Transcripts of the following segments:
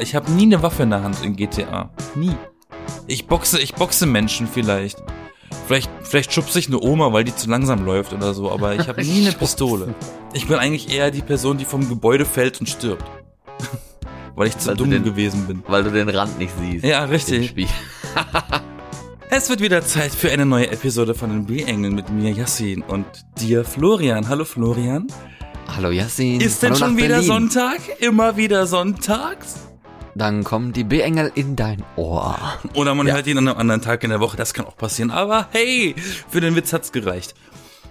ich habe nie eine Waffe in der Hand in GTA. Nie. Ich boxe, ich boxe Menschen vielleicht. Vielleicht, vielleicht schubse ich eine Oma, weil die zu langsam läuft oder so, aber ich habe nie eine Pistole. Ich bin eigentlich eher die Person, die vom Gebäude fällt und stirbt. weil ich zu Weil du dumm den- gewesen bin. Weil du den Rand nicht siehst. Ja, im richtig. Spiel. Es wird wieder Zeit für eine neue Episode von den B-Engeln mit mir, Yassin, und dir, Florian. Hallo, Florian. Hallo Yassin. Ist denn Hallo schon wieder Berlin. Sonntag? Immer wieder sonntags? Dann kommen die B-Engel in dein Ohr. Oder man Ja. hört ihn an einem anderen Tag in der Woche, das kann auch passieren. Aber hey, für den Witz hat's gereicht.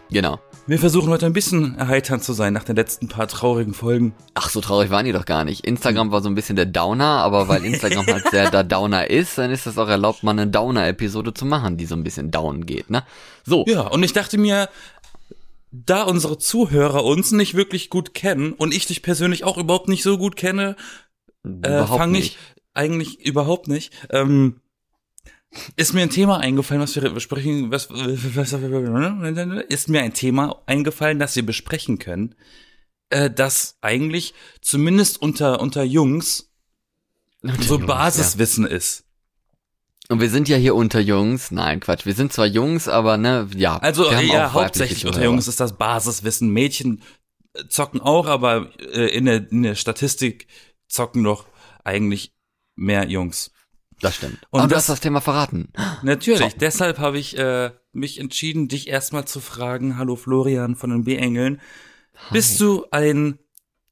Genau. Wir versuchen heute ein bisschen erheiternd zu sein nach den letzten paar traurigen Folgen. Ach, so traurig waren die doch gar nicht. Instagram war so ein bisschen der Downer, aber weil Instagram halt sehr der Downer ist, dann ist das auch erlaubt, mal eine Downer-Episode zu machen, die so ein bisschen down geht, ne? So. Ja, und ich dachte mir, da unsere Zuhörer uns nicht wirklich gut kennen und ich dich persönlich auch überhaupt nicht so gut kenne, äh, fange ich eigentlich überhaupt nicht. Ähm, ist mir ein Thema eingefallen, was wir besprechen, was, was ist mir ein Thema eingefallen, das wir besprechen können, äh, das eigentlich zumindest unter unter Jungs so Jungs, Basiswissen ist. Ja. Und wir sind ja hier unter Jungs. Nein, Quatsch. Wir sind zwar Jungs, aber ne, ja. Also wir haben ja, auch hauptsächlich unter. Jungs ist das Basiswissen. Mädchen äh, zocken auch, aber äh, in, der, in der Statistik zocken doch eigentlich mehr Jungs. Das stimmt. Und Und, du das- hast das Thema verraten. Natürlich, So. deshalb habe ich äh, mich entschieden, dich erstmal zu fragen, hallo Florian von den B-Engeln, bist du ein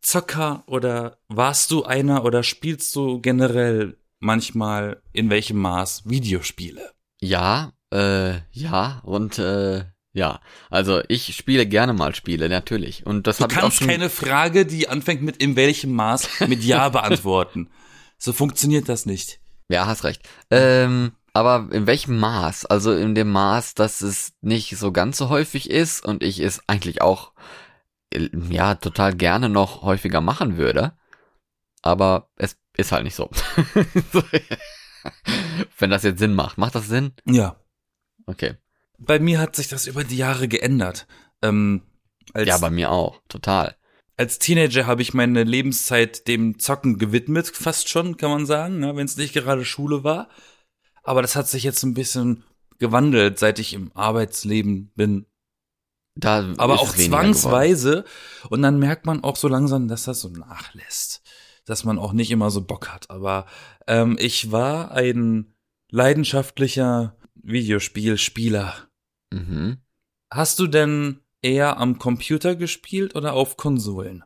Zocker oder warst du einer oder spielst du generell manchmal in welchem Maß Videospiele? Ja, äh, ja und äh, ja. Also ich spiele gerne mal Spiele, natürlich. Und das Du kannst schon. keine Frage, die anfängt mit in welchem Maß mit Ja beantworten. So funktioniert das nicht. Ja, hast recht. Ähm, aber in welchem Maß? Also in dem Maß, dass es nicht so ganz so häufig ist und ich es eigentlich auch äh, ja total gerne noch häufiger machen würde. Aber es ist halt nicht. So. Wenn das jetzt Sinn macht. Macht das Sinn? Ja. Okay. Bei mir hat sich das über die Jahre geändert. Ähm, als, Ja, bei mir auch. Total. als Teenager habe ich meine Lebenszeit dem Zocken gewidmet, fast schon, kann man sagen, ne, wenn es nicht gerade Schule war. Aber das hat sich jetzt ein bisschen gewandelt, seit ich im Arbeitsleben bin. Da Aber auch zwangsweise. Und dann merkt man auch so langsam, dass das so nachlässt. Dass man auch nicht immer so Bock hat. Aber ähm, ich war ein leidenschaftlicher Videospielspieler. Mhm. Hast du denn eher am Computer gespielt oder auf Konsolen?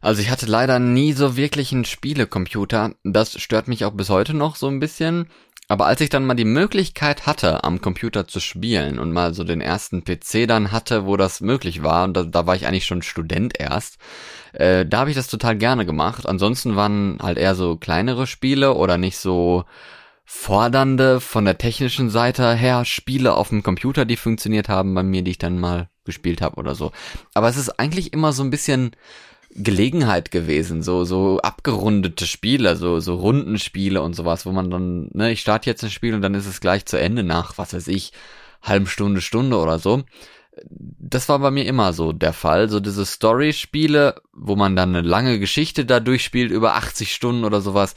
Also ich hatte leider nie so wirklich einen Spielecomputer. Das stört mich auch bis heute noch so ein bisschen. Aber als ich dann mal die Möglichkeit hatte, am Computer zu spielen und mal so den ersten PC dann hatte, wo das möglich war, und da, da war ich eigentlich schon Student erst, äh, da habe ich das total gerne gemacht. Ansonsten waren halt eher so kleinere Spiele oder nicht so fordernde von der technischen Seite her Spiele auf dem Computer, die funktioniert haben bei mir, die ich dann mal gespielt habe oder so. Aber es ist eigentlich immer so ein bisschen Gelegenheit gewesen, so so abgerundete Spiele, so so Rundenspiele und sowas, wo man dann, ne, ich starte jetzt ein Spiel und dann ist es gleich zu Ende nach, was weiß ich, halben Stunde, Stunde oder so. Das war bei mir immer so der Fall, so diese Story-Spiele, wo man dann eine lange Geschichte da durchspielt über 80 Stunden oder sowas.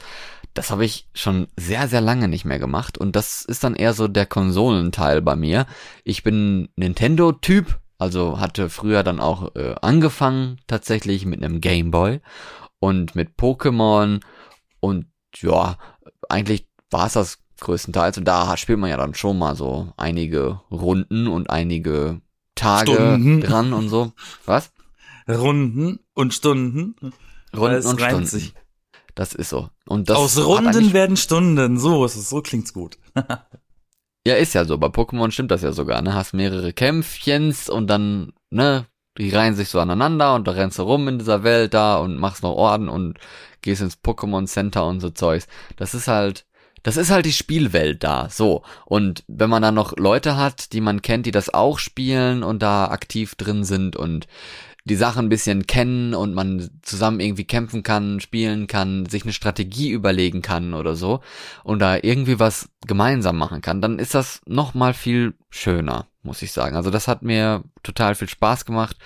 Das habe ich schon sehr, sehr lange nicht mehr gemacht und das ist dann eher so der Konsolenteil bei mir. Ich bin Nintendo-Typ, also hatte früher dann auch äh, angefangen tatsächlich mit einem Gameboy und mit Pokémon und ja, eigentlich war es das größtenteils und da spielt man ja dann schon mal so einige Runden und einige Tage Stunden. dran und so. Was? Runden und Stunden. Runden und Stunden. sich. Das ist so. Und das Aus Runden werden Stunden. So ist es. So klingt's gut. Ja, ist ja so. Bei Pokémon stimmt das ja sogar, ne? Hast mehrere Kämpfchens und dann, ne, die reihen sich so aneinander und da rennst du rum in dieser Welt da und machst noch Orden und gehst ins Pokémon Center und so Zeugs. Das ist halt, das ist halt die Spielwelt da, so. Und wenn man dann noch Leute hat, die man kennt, die das auch spielen und da aktiv drin sind und die Sachen ein bisschen kennen und man zusammen irgendwie kämpfen kann, spielen kann, sich eine Strategie überlegen kann oder so und da irgendwie was gemeinsam machen kann, dann ist das noch mal viel schöner, muss ich sagen. Also das hat mir total viel Spaß gemacht.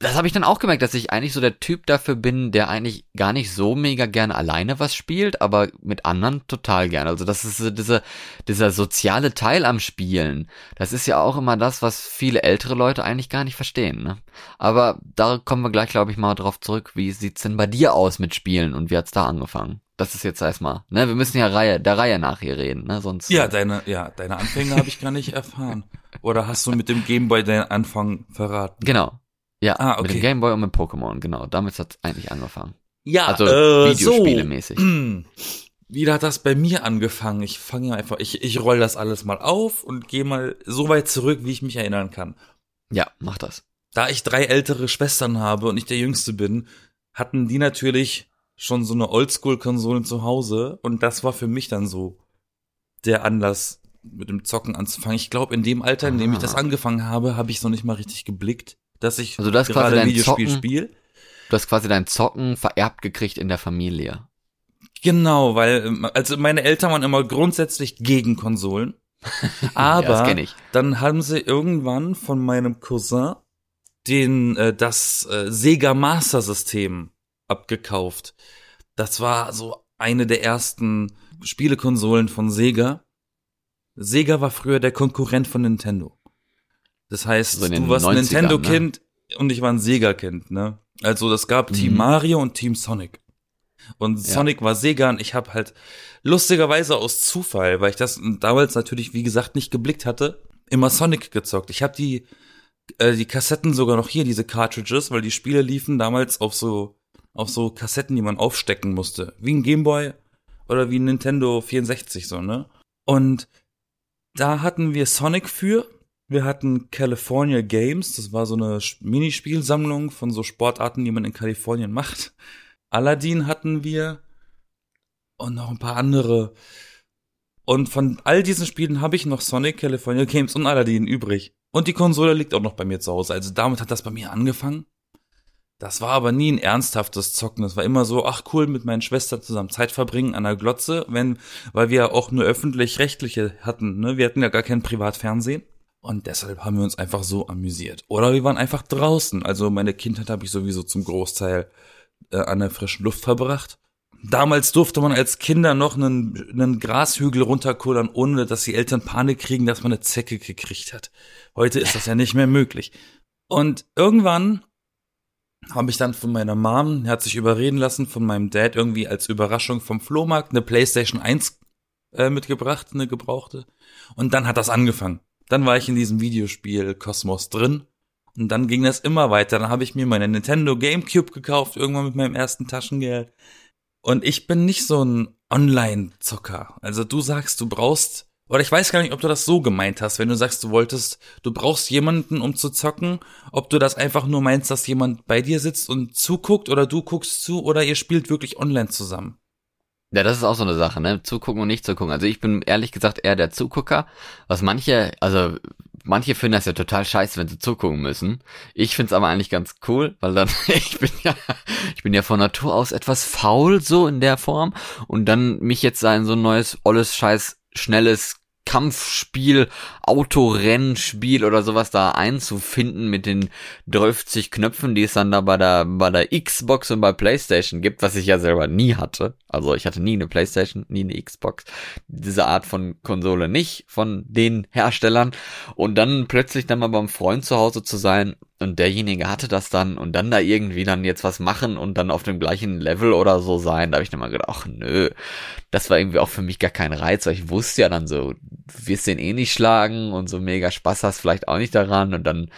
Das habe ich dann auch gemerkt, dass ich eigentlich so der Typ dafür bin, der eigentlich gar nicht so mega gerne alleine was spielt, aber mit anderen total gerne. Also das ist so dieser, dieser soziale Teil am Spielen. Das ist ja auch immer das, was viele ältere Leute eigentlich gar nicht verstehen. Ne? Aber da kommen wir gleich, glaube ich, mal drauf zurück. Wie sieht's denn bei dir aus mit Spielen und wie hat's da angefangen? Das ist jetzt erstmal, ne? Wir müssen ja Reihe, der Reihe nach hier reden, ne? Sonst. Ja, deine, ja, deine Anfänge habe ich gar nicht erfahren. Oder hast du mit dem Gameboy deinen Anfang verraten? Genau. Ja, Ah, okay. mit dem Gameboy und mit Pokémon, genau. Damit hat's eigentlich angefangen. Ja, Also äh, Videospielemäßig. So. Wie hat das bei mir angefangen? Ich fange einfach, ich, ich roll das alles mal auf und gehe mal so weit zurück, wie ich mich erinnern kann. Ja, mach das. Da ich drei ältere Schwestern habe und ich der Jüngste bin, hatten die natürlich schon so eine Oldschool-Konsole zu Hause und das war für mich dann so der Anlass, mit dem Zocken anzufangen. Ich glaube, in dem Alter, in dem ich Ah. das angefangen habe, habe ich es noch nicht mal richtig geblickt, dass ich Also du hast quasi gerade dein Videospiel Zocken- spiele. Du hast quasi dein Zocken vererbt gekriegt in der Familie. Genau, weil ähm, also meine Eltern waren immer grundsätzlich gegen Konsolen. Aber ja, das dann haben sie irgendwann von meinem Cousin den äh, das äh, Sega Master System abgekauft. Das war so eine der ersten Spielekonsolen von Sega. Sega war früher der Konkurrent von Nintendo. Das heißt, So den du warst ein 90ern, Nintendo-Kind und ich war ein Sega-Kind, ne? Also das gab Team Mhm. Mario und Team Sonic. Und Ja. Sonic war Sega und ich habe halt lustigerweise aus Zufall, weil ich das damals natürlich, wie gesagt, nicht geblickt hatte, immer Sonic gezockt. Ich habe die, äh, die Kassetten sogar noch hier, diese Cartridges, weil die Spiele liefen damals auf so, auf so Kassetten, die man aufstecken musste. Wie ein Gameboy oder wie ein Nintendo 64 so, ne? Und da hatten wir Sonic für. Wir hatten California Games, das war so eine Minispielsammlung von so Sportarten, die man in Kalifornien macht. Aladdin hatten wir und noch ein paar andere. Und von all diesen Spielen habe ich noch Sonic, California Games und Aladdin übrig. Und die Konsole liegt auch noch bei mir zu Hause. Also damit hat das bei mir angefangen. Das war aber nie ein ernsthaftes Zocken. Das war immer so, ach cool, mit meinen Schwestern zusammen Zeit verbringen an der Glotze, wenn, weil wir ja auch nur öffentlich-rechtliche hatten, ne? Wir hatten ja gar kein Privatfernsehen. Und deshalb haben wir uns einfach so amüsiert. Oder wir waren einfach draußen. Also meine Kindheit habe ich sowieso zum Großteil äh, an der frischen Luft verbracht. Damals durfte man als Kinder noch einen, einen Grashügel runterkullern, ohne dass die Eltern Panik kriegen, dass man eine Zecke gekriegt hat. Heute ist das ja nicht mehr möglich. Und irgendwann habe ich dann von meiner Mom, hat sich überreden lassen, von meinem Dad irgendwie als Überraschung vom Flohmarkt eine PlayStation 1 äh, mitgebracht, eine gebrauchte. Und dann hat das angefangen. Dann war ich in diesem Videospiel Kosmos drin. Und dann ging das immer weiter. Dann habe ich mir meine Nintendo GameCube gekauft, irgendwann mit meinem ersten Taschengeld. Und ich bin nicht so ein Online-Zocker. Also du sagst, du brauchst, oder ich weiß gar nicht, ob du das so gemeint hast, wenn du sagst, du wolltest, du brauchst jemanden, um zu zocken, ob du das einfach nur meinst, dass jemand bei dir sitzt und zuguckt oder du guckst zu oder ihr spielt wirklich online zusammen. Ja, das ist auch so eine Sache, ne? Zugucken und nicht zugucken. Also ich bin ehrlich gesagt eher der Zugucker, was manche, also manche finden das ja total scheiße, wenn sie zugucken müssen. Ich find's aber eigentlich ganz cool, weil dann, ich bin ja, ich bin ja von Natur aus etwas faul, so in der Form. Und dann mich jetzt in so ein neues, olles, scheiß, schnelles Kampfspiel, Autorennspiel oder sowas da einzufinden mit den 30 Knöpfen, die es dann da bei der, bei der Xbox und bei Playstation gibt, was ich ja selber nie hatte. Also ich hatte nie eine Playstation, nie eine Xbox. Diese Art von Konsole nicht von den Herstellern. Und dann plötzlich dann mal beim Freund zu Hause zu sein und derjenige hatte das dann und dann da irgendwie dann jetzt was machen und dann auf dem gleichen Level oder so sein, da habe ich dann mal gedacht, ach nö, das war irgendwie auch für mich gar kein Reiz, weil ich wusste ja dann so, wirst den eh nicht schlagen und so mega Spaß hast vielleicht auch nicht daran und dann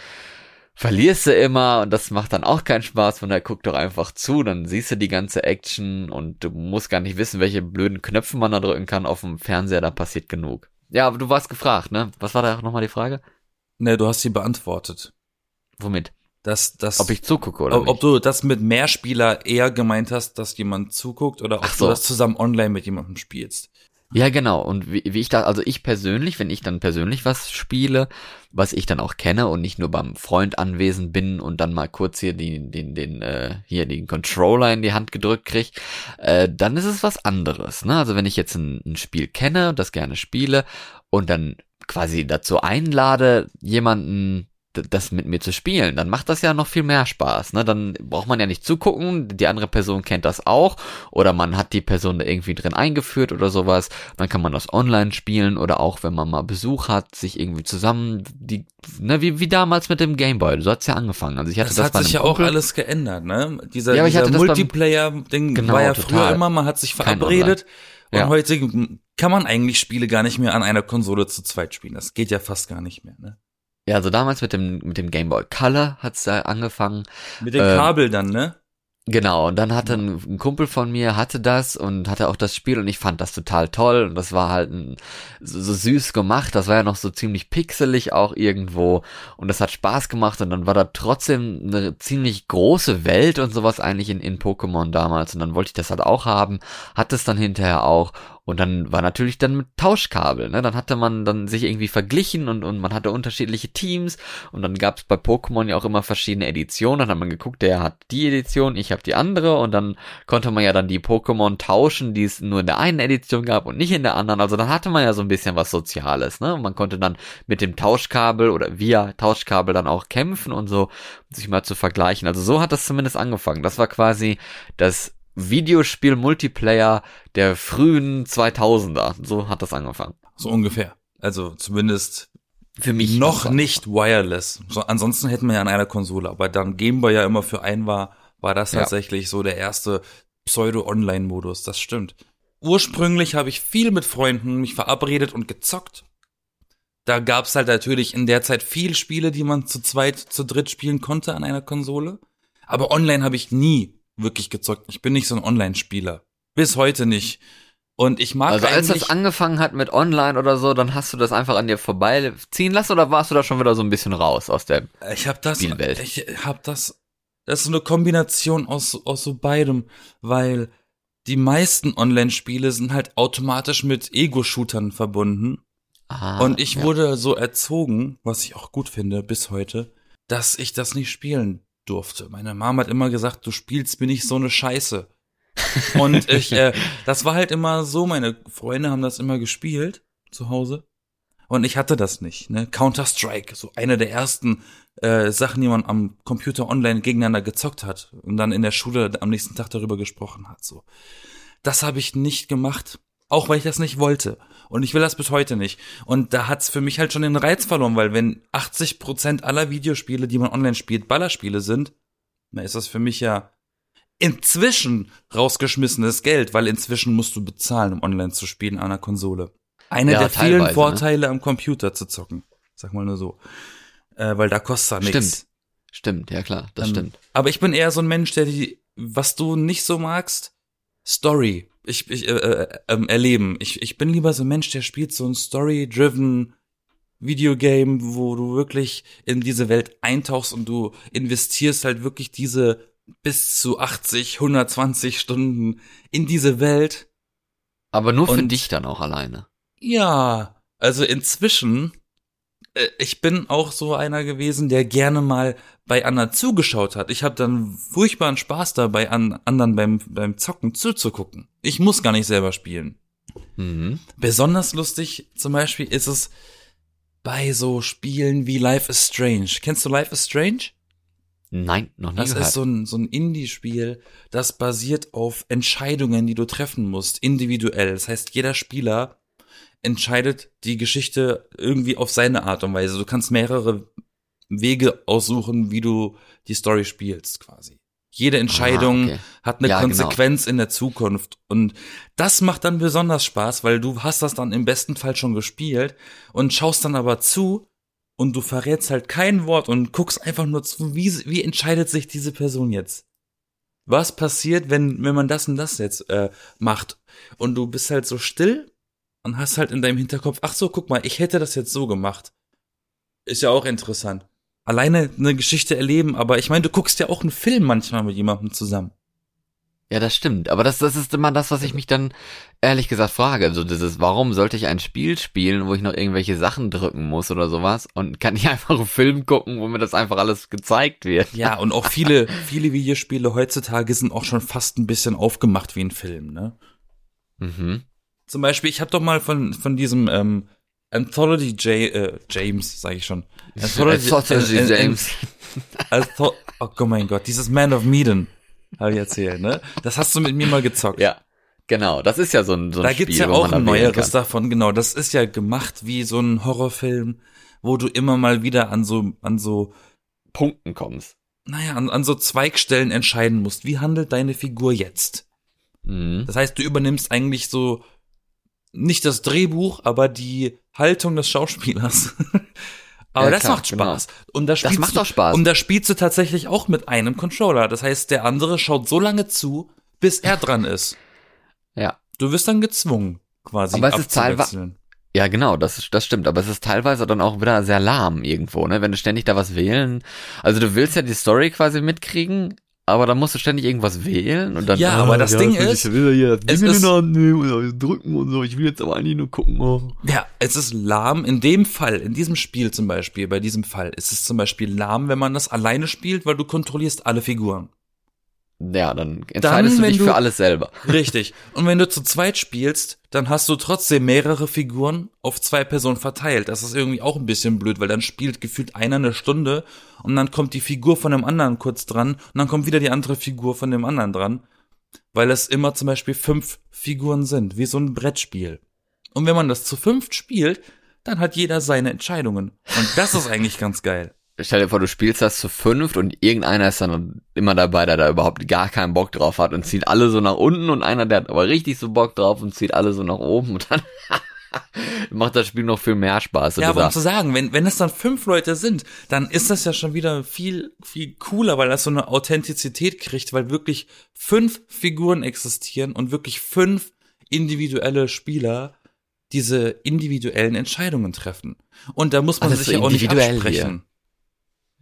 verlierst du immer und das macht dann auch keinen Spaß, von daher guck doch einfach zu, dann siehst du die ganze Action und du musst gar nicht wissen, welche blöden Knöpfe man da drücken kann auf dem Fernseher, da passiert genug. Ja, aber du warst gefragt, ne? Was war da nochmal die Frage? Ne, du hast sie beantwortet. Womit? Dass, dass, Ob ich zugucke oder ob, ob du das mit Mehrspieler eher gemeint hast, dass jemand zuguckt oder ob so. du das zusammen online mit jemandem spielst. Ja, genau. Und wie, wie ich da, also ich persönlich, wenn ich dann persönlich was spiele, was ich dann auch kenne und nicht nur beim Freund anwesend bin und dann mal kurz hier den, den, den, äh, hier den Controller in die Hand gedrückt krieg, äh, dann ist es was anderes. Ne? Also wenn ich jetzt ein, ein Spiel kenne und das gerne spiele und dann quasi dazu einlade, jemanden das mit mir zu spielen, dann macht das ja noch viel mehr Spaß. Ne? Dann braucht man ja nicht zugucken, die andere Person kennt das auch oder man hat die Person da irgendwie drin eingeführt oder sowas. Dann kann man das online spielen oder auch, wenn man mal Besuch hat, sich irgendwie zusammen, die, ne, wie, wie damals mit dem Gameboy. So hat's ja angefangen. Also ich hatte Das, das, hat sich ja auch alles geändert, ne? Dieser, Ja, dieser Multiplayer-Ding Genau, war ja total. früher immer, man hat sich verabredet und Ja. heute kann man eigentlich Spiele gar nicht mehr an einer Konsole zu zweit spielen. Das geht ja fast gar nicht mehr, ne? Ja, also damals mit dem, mit dem Gameboy Color hat's da angefangen. Mit dem Ähm, Kabel dann, ne? Genau, und dann hatte ein, ein Kumpel von mir, hatte das und hatte auch das Spiel und ich fand das total toll und das war halt ein, so, so süß gemacht, das war ja noch so ziemlich pixelig auch irgendwo und das hat Spaß gemacht und dann war da trotzdem eine ziemlich große Welt und sowas eigentlich in, in Pokémon damals und dann wollte ich das halt auch haben, hatte es dann hinterher auch und dann war natürlich dann mit Tauschkabel, ne? Dann hatte man dann sich irgendwie verglichen und, und man hatte unterschiedliche Teams und dann gab es bei Pokémon ja auch immer verschiedene Editionen. Dann hat man geguckt, der hat die Edition, ich habe die andere und dann konnte man ja dann die Pokémon tauschen, die es nur in der einen Edition gab und nicht in der anderen. Also dann hatte man ja so ein bisschen was Soziales, ne? Und man konnte dann mit dem Tauschkabel oder via Tauschkabel dann auch kämpfen und so, um sich mal zu vergleichen. Also so hat das zumindest angefangen. Das war quasi das Videospiel-Multiplayer der frühen 2000er. So hat das angefangen. So ungefähr. Also zumindest Für mich noch nicht wireless. So, ansonsten hätten wir ja an einer Konsole, aber dann Gameboy ja immer für einen war, war das Ja. tatsächlich so der erste Pseudo-Online-Modus. Das stimmt. Ursprünglich habe ich viel mit Freunden mich verabredet und gezockt. Da gab's halt natürlich in der Zeit viel Spiele, die man zu zweit, zu dritt spielen konnte an einer Konsole. Aber online habe ich nie wirklich gezockt. Ich bin nicht so ein Online-Spieler. Bis heute nicht. Und ich mag Also als das angefangen hat mit Online oder so, dann hast du das einfach an dir vorbeiziehen lassen oder warst du da schon wieder so ein bisschen raus aus der Ich habe das, Spielwelt. ich habe das, das ist so eine Kombination aus, aus so beidem, weil die meisten Online-Spiele sind halt automatisch mit Ego-Shootern verbunden. ah, und ich ja. wurde so erzogen, was ich auch gut finde bis heute, dass ich das nicht spielen durfte. Meine Mom hat immer gesagt, du spielst mir nicht so eine Scheiße. und ich, äh, das war halt immer so, meine Freunde haben das immer gespielt zu Hause. Und ich hatte das nicht, ne? Counter-Strike, so eine der ersten äh, Sachen, die man am Computer online gegeneinander gezockt hat und dann in der Schule am nächsten Tag darüber gesprochen hat. So, das habe ich nicht gemacht, auch weil ich das nicht wollte. Und ich will das bis heute nicht. Und da hat's für mich halt schon den Reiz verloren, weil wenn 80 Prozent aller Videospiele, die man online spielt, Ballerspiele sind, dann ist das für mich ja inzwischen rausgeschmissenes Geld, weil inzwischen musst du bezahlen, um online zu spielen an einer Konsole. Einer Ja, der vielen ne? Vorteile am Computer zu zocken. Sag mal nur so. Äh, weil da kostet nichts. Stimmt. Stimmt, ja klar, das Ähm, stimmt. Aber ich bin eher so ein Mensch, der die, was du nicht so magst, Story. Ich, ich äh, äh, ähm, erleben. Ich, ich bin lieber so ein Mensch, der spielt so ein Story-driven Videogame, wo du wirklich in diese Welt eintauchst und du investierst halt wirklich diese bis zu 80, 120 Stunden in diese Welt. Aber nur für und- dich dann auch alleine. Ja, also inzwischen, ich bin auch so einer gewesen, der gerne mal bei anderen zugeschaut hat. Ich habe dann furchtbaren Spaß dabei, an anderen beim, beim Zocken zuzugucken. Ich muss gar nicht selber spielen. Mhm. Besonders lustig zum Beispiel ist es bei so Spielen wie Life is Strange. Kennst du Life is Strange? Nein, noch nie Das gehört. ist so ein, so ein Indie-Spiel, das basiert auf Entscheidungen, die du treffen musst, individuell. Das heißt, jeder Spieler entscheidet die Geschichte irgendwie auf seine Art und Weise. Du kannst mehrere Wege aussuchen, wie du die Story spielst, quasi. Jede Entscheidung Ah, okay. hat eine Ja, genau. Konsequenz in der Zukunft. Und das macht dann besonders Spaß, weil du hast das dann im besten Fall schon gespielt und schaust dann aber zu und du verrätst halt kein Wort und guckst einfach nur zu, wie, wie entscheidet sich diese Person jetzt? Was passiert, wenn, wenn man das und das jetzt äh, macht? Und du bist halt so still und hast halt in deinem Hinterkopf, ach so, guck mal, ich hätte das jetzt so gemacht. Ist ja auch interessant. Alleine eine Geschichte erleben, aber ich meine, du guckst ja auch einen Film manchmal mit jemandem zusammen. Ja, das stimmt. Aber das, das ist immer das, was ich mich dann ehrlich gesagt frage. Also dieses, warum sollte ich ein Spiel spielen, wo ich noch irgendwelche Sachen drücken muss oder sowas und kann ich einfach einen Film gucken, wo mir das einfach alles gezeigt wird? Ja, und auch viele, viele Videospiele heutzutage sind auch schon fast ein bisschen aufgemacht wie ein Film, ne? Mhm. Zum Beispiel, ich habe doch mal von, von diesem ähm, Anthology J äh, James, sage ich schon. Anthology, Anthology äh, äh, James. Antho oh mein Gott, dieses Man of Medan, habe ich erzählt, ne? Das hast du mit mir mal gezockt. Ja, genau. Das ist ja so ein, so ein Da Spiel, gibt's ja auch ein da neueres davon, genau. Das ist ja gemacht wie so ein Horrorfilm, wo du immer mal wieder an so, an so, Punkten kommst. naja, an, an so Zweigstellen entscheiden musst. Wie handelt deine Figur jetzt? Mhm. Das heißt, du übernimmst eigentlich so nicht das Drehbuch, aber die Haltung des Schauspielers. aber Ja, das klar, macht Spaß. Und da Das spielst macht du, doch Spaß. Und da spielst du tatsächlich auch mit einem Controller. Das heißt, der andere schaut so lange zu, bis er dran ist. Ja. Du wirst dann gezwungen, quasi. Aber es ist teilweise-. Ja, genau, das, ist- das stimmt. Aber es ist teilweise dann auch wieder sehr lahm irgendwo, ne? Wenn du ständig da was wählen. Also du willst ja die Story quasi mitkriegen, aber dann musst du ständig irgendwas wählen und dann. Ja, aber das Ding ist, ich will ja es ist- drücken und so. Ich will jetzt aber eigentlich nur gucken. Oh. Ja, es ist lahm. In dem Fall, in diesem Spiel zum Beispiel, bei diesem Fall, ist es zum Beispiel lahm, wenn man das alleine spielt, weil du kontrollierst alle Figuren. Ja, dann entscheidest du wenn dich du- für alles selber. Richtig. Und wenn du zu zweit spielst, dann hast du trotzdem mehrere Figuren auf zwei Personen verteilt. Das ist irgendwie auch ein bisschen blöd, weil dann spielt gefühlt einer eine Stunde und dann kommt die Figur von dem anderen kurz dran und dann kommt wieder die andere Figur von dem anderen dran. Weil es immer zum Beispiel fünf Figuren sind, wie so ein Brettspiel. Und wenn man das zu fünft spielt, dann hat jeder seine Entscheidungen. Und das ist eigentlich ganz geil. Stell dir vor, du spielst das zu fünft und irgendeiner ist dann immer dabei, der da überhaupt gar keinen Bock drauf hat und zieht alle so nach unten und einer, der hat aber richtig so Bock drauf und zieht alle so nach oben und dann macht das Spiel noch viel mehr Spaß. Ja, aber um zu sagen, wenn, wenn es dann fünf Leute sind, dann ist das ja schon wieder viel, viel cooler, weil das so eine Authentizität kriegt, weil wirklich fünf Figuren existieren und wirklich fünf individuelle Spieler diese individuellen Entscheidungen treffen. Und da muss man Alles sich ja auch nicht absprechen.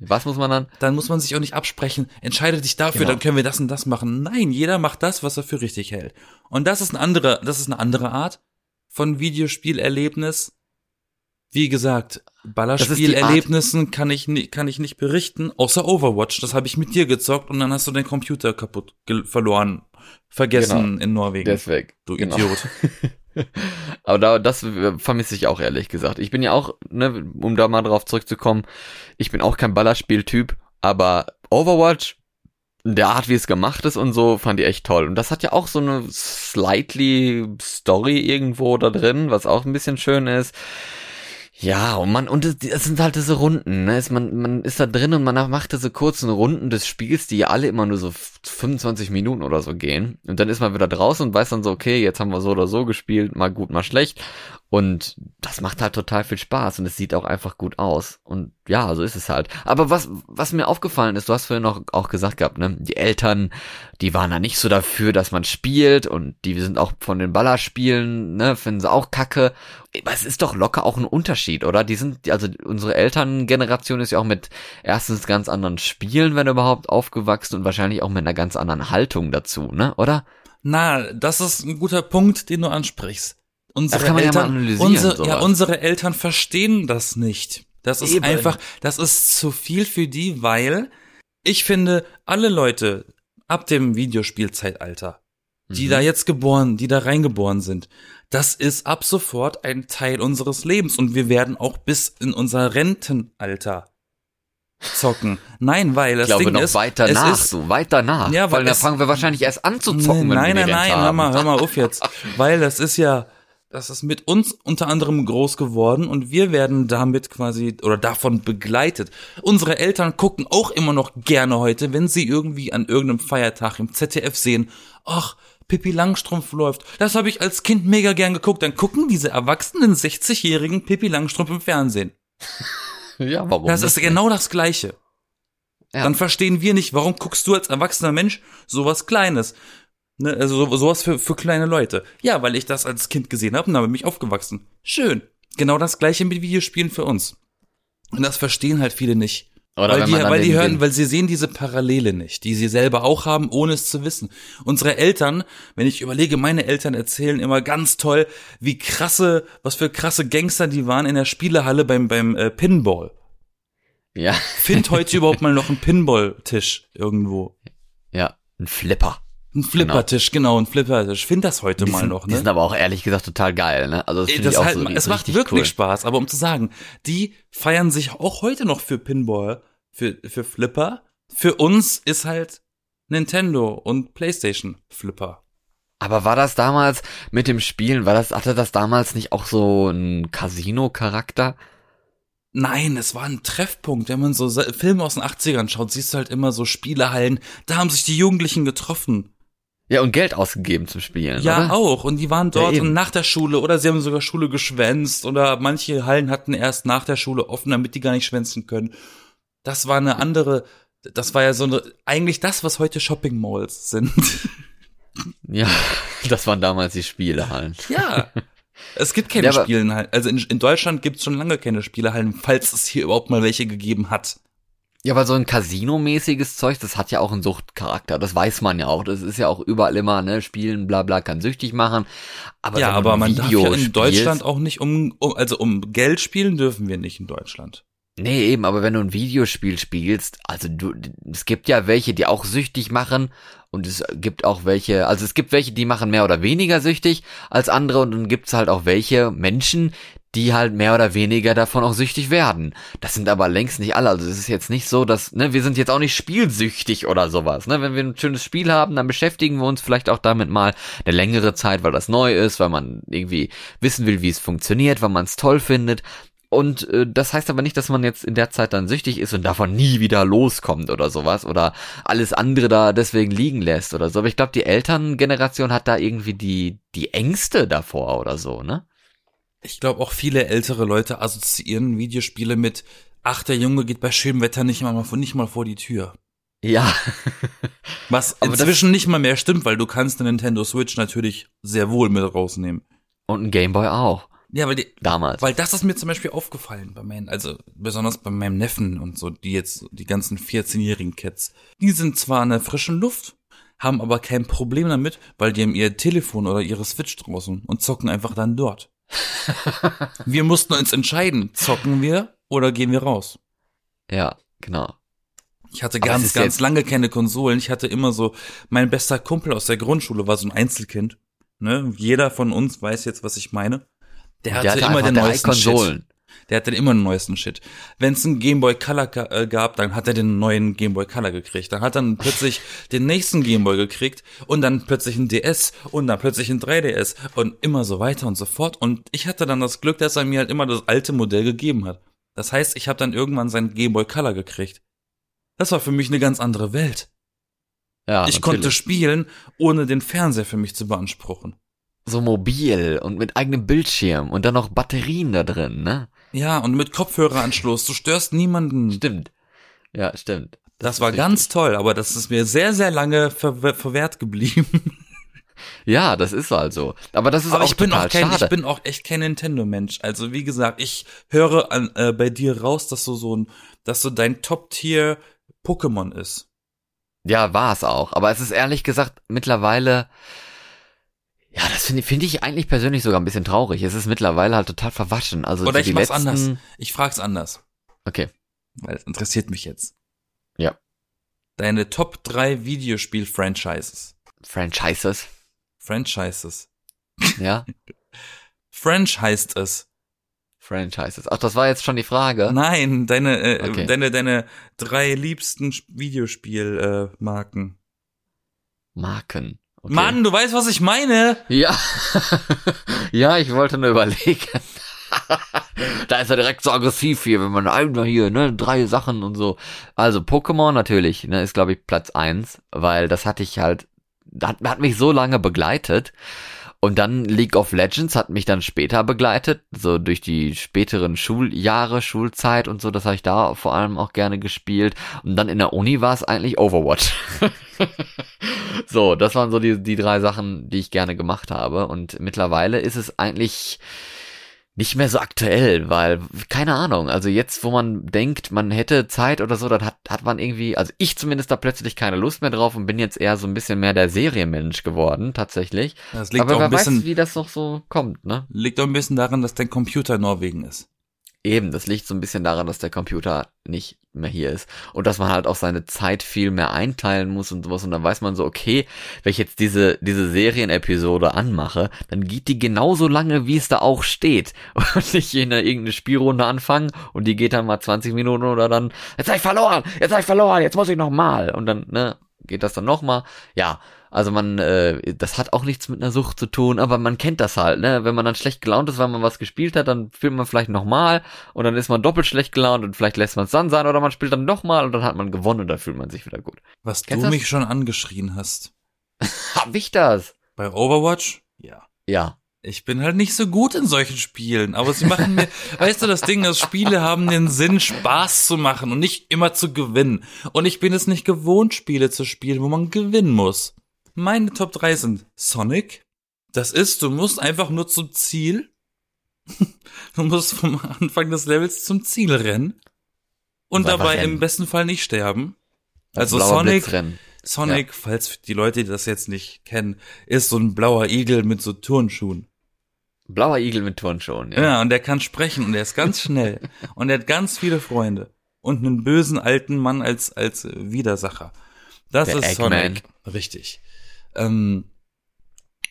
Was muss man dann? Dann muss man sich auch nicht absprechen, entscheide dich dafür, Genau. dann können wir das und das machen. Nein, jeder macht das, was er für richtig hält. Und das ist eine andere, das ist eine andere Art von Videospielerlebnis. Wie gesagt, ist Ballerspielerlebnissen kann ich, kann ich nicht berichten, außer Overwatch. Das habe ich mit dir gezockt und dann hast du deinen Computer kaputt verloren, vergessen in Norwegen. Deswegen. du genau. Idiot. Aber da, das vermisse ich auch ehrlich gesagt. Ich bin ja auch, ne, um da mal drauf zurückzukommen, ich bin auch kein Ballerspiel-Typ, aber Overwatch, der Art, wie es gemacht ist und so, fand ich echt toll. Und das hat ja auch so eine slightly Story irgendwo da drin, was auch ein bisschen schön ist. Ja, und man, und es, es sind halt diese Runden, ne? Es, man, man ist da drin und man macht diese kurzen Runden des Spiels, die ja alle immer nur so 25 Minuten oder so gehen. Und dann ist man wieder draußen und weiß dann so, okay, jetzt haben wir so oder so gespielt, mal gut, mal schlecht. Und das macht halt total viel Spaß und es sieht auch einfach gut aus. Und ja, so ist es halt. Aber was, was mir aufgefallen ist, du hast vorhin noch auch gesagt gehabt, ne? Die Eltern, die waren da nicht so dafür, dass man spielt und die sind auch von den Ballerspielen, ne, finden sie auch kacke. Aber es ist doch locker auch ein Unterschied, oder? Die sind, also unsere Elterngeneration ist ja auch mit erstens ganz anderen Spielen, wenn überhaupt, aufgewachsen und wahrscheinlich auch mit einer ganz anderen Haltung dazu, ne, oder? Na, das ist ein guter Punkt, den du ansprichst. Unsere Das kann man ja Eltern, mal analysieren, unsere, ja, unsere Eltern verstehen das nicht. Das ist Eben. einfach, das ist zu viel für die, weil ich finde, alle Leute ab dem Videospielzeitalter, die Mhm. da jetzt geboren, die da reingeboren sind, das ist ab sofort ein Teil unseres Lebens und wir werden auch bis in unser Rentenalter zocken. Nein, weil das Ich glaube Ding noch ist, weiter es nach, ist, so weiter nach. Ja, weil weil es- fangen wir wahrscheinlich erst an zu zocken, wenn nein, wir nein, nein, Rente hör mal, hör mal auf jetzt. Weil das ist ja, das ist mit uns unter anderem groß geworden und wir werden damit quasi oder davon begleitet. Unsere Eltern gucken auch immer noch gerne heute, wenn sie irgendwie an irgendeinem Feiertag im ZDF sehen, ach, Pippi Langstrumpf läuft. Das habe ich als Kind mega gern geguckt. Dann gucken diese erwachsenen 60-jährigen Pippi Langstrumpf im Fernsehen. Ja, warum? Das ist genau das Gleiche. Ja. Dann verstehen wir nicht, warum guckst du als erwachsener Mensch sowas Kleines? Ne, also so- sowas für, für kleine Leute. Ja, weil ich das als Kind gesehen habe und habe mich aufgewachsen. Schön. Genau das gleiche mit Videospielen für uns. Und das verstehen halt viele nicht. Oder weil die, weil die hören, weil sie sehen diese Parallele nicht, die sie selber auch haben, ohne es zu wissen. Unsere Eltern, wenn ich überlege, meine Eltern erzählen immer ganz toll, wie krasse, was für krasse Gangster die waren in der Spielehalle beim, beim äh, Pinball. Ja, Find heute überhaupt mal noch einen Pinball-Tisch irgendwo. ja, ein Flipper. Ein Flippertisch, genau. genau, ein Flippertisch. Find das heute die mal sind, noch, ne? Die sind aber auch ehrlich gesagt total geil, ne? Also das, das ich auch halt, so es macht wirklich cool. Spaß, aber um zu sagen, die feiern sich auch heute noch für Pinball, für, für Flipper. Für uns ist halt Nintendo und PlayStation Flipper. Aber war das damals mit dem Spielen, war das, hatte das damals nicht auch so ein Casino-Charakter? Nein, es war ein Treffpunkt. Wenn man so Filme aus den 80ern schaut, siehst du halt immer so Spielehallen. Da haben sich die Jugendlichen getroffen. Ja, und Geld ausgegeben zum Spielen. Ja, oder? auch. Und die waren dort ja, und nach der Schule oder sie haben sogar Schule geschwänzt oder manche Hallen hatten erst nach der Schule offen, damit die gar nicht schwänzen können. Das war eine andere, das war ja so eine, eigentlich das, was heute Shopping Malls sind. Ja, das waren damals die Spielehallen. Ja. Es gibt keine ja, Spielehallen. Also in, in Deutschland gibt es schon lange keine Spielehallen, falls es hier überhaupt mal welche gegeben hat. Ja, weil so ein Casino-mäßiges Zeug, das hat ja auch einen Suchtcharakter. Das weiß man ja auch. Das ist ja auch überall immer, ne, Spielen, bla bla, kann süchtig machen. Aber ja, aber man Video darf ja in Deutschland auch nicht um, um, also um Geld spielen dürfen wir nicht in Deutschland. Nee, eben, aber wenn du ein Videospiel spielst, also du, es gibt ja welche, die auch süchtig machen und es gibt auch welche, also es gibt welche, die machen mehr oder weniger süchtig als andere und dann gibt's halt auch welche Menschen, die halt mehr oder weniger davon auch süchtig werden. Das sind aber längst nicht alle. Also es ist jetzt nicht so, dass, ne, wir sind jetzt auch nicht spielsüchtig oder sowas. Ne? Wenn wir ein schönes Spiel haben, dann beschäftigen wir uns vielleicht auch damit mal eine längere Zeit, weil das neu ist, weil man irgendwie wissen will, wie es funktioniert, weil man es toll findet. Und äh, das heißt aber nicht, dass man jetzt in der Zeit dann süchtig ist und davon nie wieder loskommt oder sowas oder alles andere da deswegen liegen lässt oder so. Aber ich glaube, die Elterngeneration hat da irgendwie die, die Ängste davor oder so, ne? Ich glaube auch viele ältere Leute assoziieren Videospiele mit, ach, der Junge geht bei schönem Wetter nicht mal, nicht mal vor die Tür. Ja. Was inzwischen nicht mal mehr stimmt, weil du kannst eine Nintendo Switch natürlich sehr wohl mit rausnehmen. Und ein Gameboy auch. Ja, weil die, damals. Weil das ist mir zum Beispiel aufgefallen bei meinen, also besonders bei meinem Neffen und so, die jetzt, die ganzen 14-jährigen Kids. Die sind zwar in der frischen Luft, haben aber kein Problem damit, weil die haben ihr Telefon oder ihre Switch draußen und zocken einfach dann dort. wir mussten uns entscheiden, zocken wir oder gehen wir raus? Ja, genau. Ich hatte ganz, ganz lange keine Konsolen. Ich hatte immer so, mein bester Kumpel aus der Grundschule war so ein Einzelkind. Ne? Jeder von uns weiß jetzt, was ich meine. Der hatte, der hatte immer den neuesten Konsolen. Der hatte immer den neuesten Shit. Wenn es einen Game Boy Color äh, gab, dann hat er den neuen Game Boy Color gekriegt. Dann hat er plötzlich den nächsten Game Boy gekriegt und dann plötzlich ein DS und dann plötzlich ein 3DS und immer so weiter und so fort. Und ich hatte dann das Glück, dass er mir halt immer das alte Modell gegeben hat. Das heißt, ich habe dann irgendwann sein Game Boy Color gekriegt. Das war für mich eine ganz andere Welt. Ja, ich natürlich. konnte spielen, ohne den Fernseher für mich zu beanspruchen so mobil und mit eigenem Bildschirm und dann noch Batterien da drin, ne? Ja, und mit Kopfhöreranschluss. Du störst niemanden. Stimmt. Ja, stimmt. Das, das war ganz toll, aber das ist mir sehr, sehr lange ver verwehrt geblieben. Ja, das ist halt so. Aber das ist aber auch ich bin total auch kein, schade. Ich bin auch echt kein Nintendo-Mensch. Also wie gesagt, ich höre an, äh, bei dir raus, dass du so ein, dass so dein Top-Tier Pokémon ist. Ja, war es auch. Aber es ist ehrlich gesagt mittlerweile ja, das finde find ich eigentlich persönlich sogar ein bisschen traurig. Es ist mittlerweile halt total verwaschen. Also Oder ich mach's letzten... anders. Ich frag's anders. Okay. Weil es interessiert mich jetzt. Ja. Deine Top 3 Videospiel-Franchises. Franchises? Franchises. Ja. French heißt es. Franchises. Ach, das war jetzt schon die Frage. Nein, deine, äh, okay. deine, deine drei liebsten Videospielmarken. Äh, Marken. Marken. Okay. Mann, du weißt, was ich meine? Ja. ja, ich wollte nur überlegen. da ist er direkt so aggressiv hier, wenn man einmal hier, ne, drei Sachen und so. Also Pokémon natürlich, ne, ist glaube ich Platz eins, weil das hatte ich halt, hat, hat mich so lange begleitet und dann League of Legends hat mich dann später begleitet, so durch die späteren Schuljahre, Schulzeit und so, das habe ich da vor allem auch gerne gespielt. Und dann in der Uni war es eigentlich Overwatch. so, das waren so die, die drei Sachen, die ich gerne gemacht habe. Und mittlerweile ist es eigentlich nicht mehr so aktuell, weil, keine Ahnung, also jetzt, wo man denkt, man hätte Zeit oder so, dann hat, hat man irgendwie, also ich zumindest da plötzlich keine Lust mehr drauf und bin jetzt eher so ein bisschen mehr der Serienmensch geworden, tatsächlich. Das liegt Aber auch wer ein bisschen, weiß, wie das noch so kommt, ne? Liegt auch ein bisschen daran, dass dein Computer in Norwegen ist. Eben, das liegt so ein bisschen daran, dass der Computer nicht mehr hier ist. Und dass man halt auch seine Zeit viel mehr einteilen muss und sowas. Und dann weiß man so, okay, wenn ich jetzt diese, diese Serienepisode anmache, dann geht die genauso lange, wie es da auch steht. Und nicht in irgendeine Spielrunde anfangen und die geht dann mal 20 Minuten oder dann, jetzt hab ich verloren, jetzt hab ich verloren, jetzt muss ich noch mal. Und dann, ne, geht das dann noch mal. Ja, also man, äh, das hat auch nichts mit einer Sucht zu tun, aber man kennt das halt, ne? Wenn man dann schlecht gelaunt ist, weil man was gespielt hat, dann spielt man vielleicht nochmal und dann ist man doppelt schlecht gelaunt und vielleicht lässt man es dann sein oder man spielt dann nochmal und dann hat man gewonnen und dann fühlt man sich wieder gut. Was Kennst du das? mich schon angeschrien hast. Hab ich das? Bei Overwatch? Ja. Ja. Ich bin halt nicht so gut in solchen Spielen, aber sie machen mir, weißt du, das Ding, dass Spiele haben den Sinn, Spaß zu machen und nicht immer zu gewinnen. Und ich bin es nicht gewohnt, Spiele zu spielen, wo man gewinnen muss. Meine Top 3 sind Sonic. Das ist, du musst einfach nur zum Ziel. du musst vom Anfang des Levels zum Ziel rennen. Und dabei rennen. im besten Fall nicht sterben. Also Sonic, Sonic, ja. falls die Leute das jetzt nicht kennen, ist so ein blauer Igel mit so Turnschuhen. Blauer Igel mit Turnschuhen, ja. Ja, und der kann sprechen und der ist ganz schnell. und er hat ganz viele Freunde. Und einen bösen alten Mann als, als Widersacher. Das der ist Eggman. Sonic. Richtig. Ähm,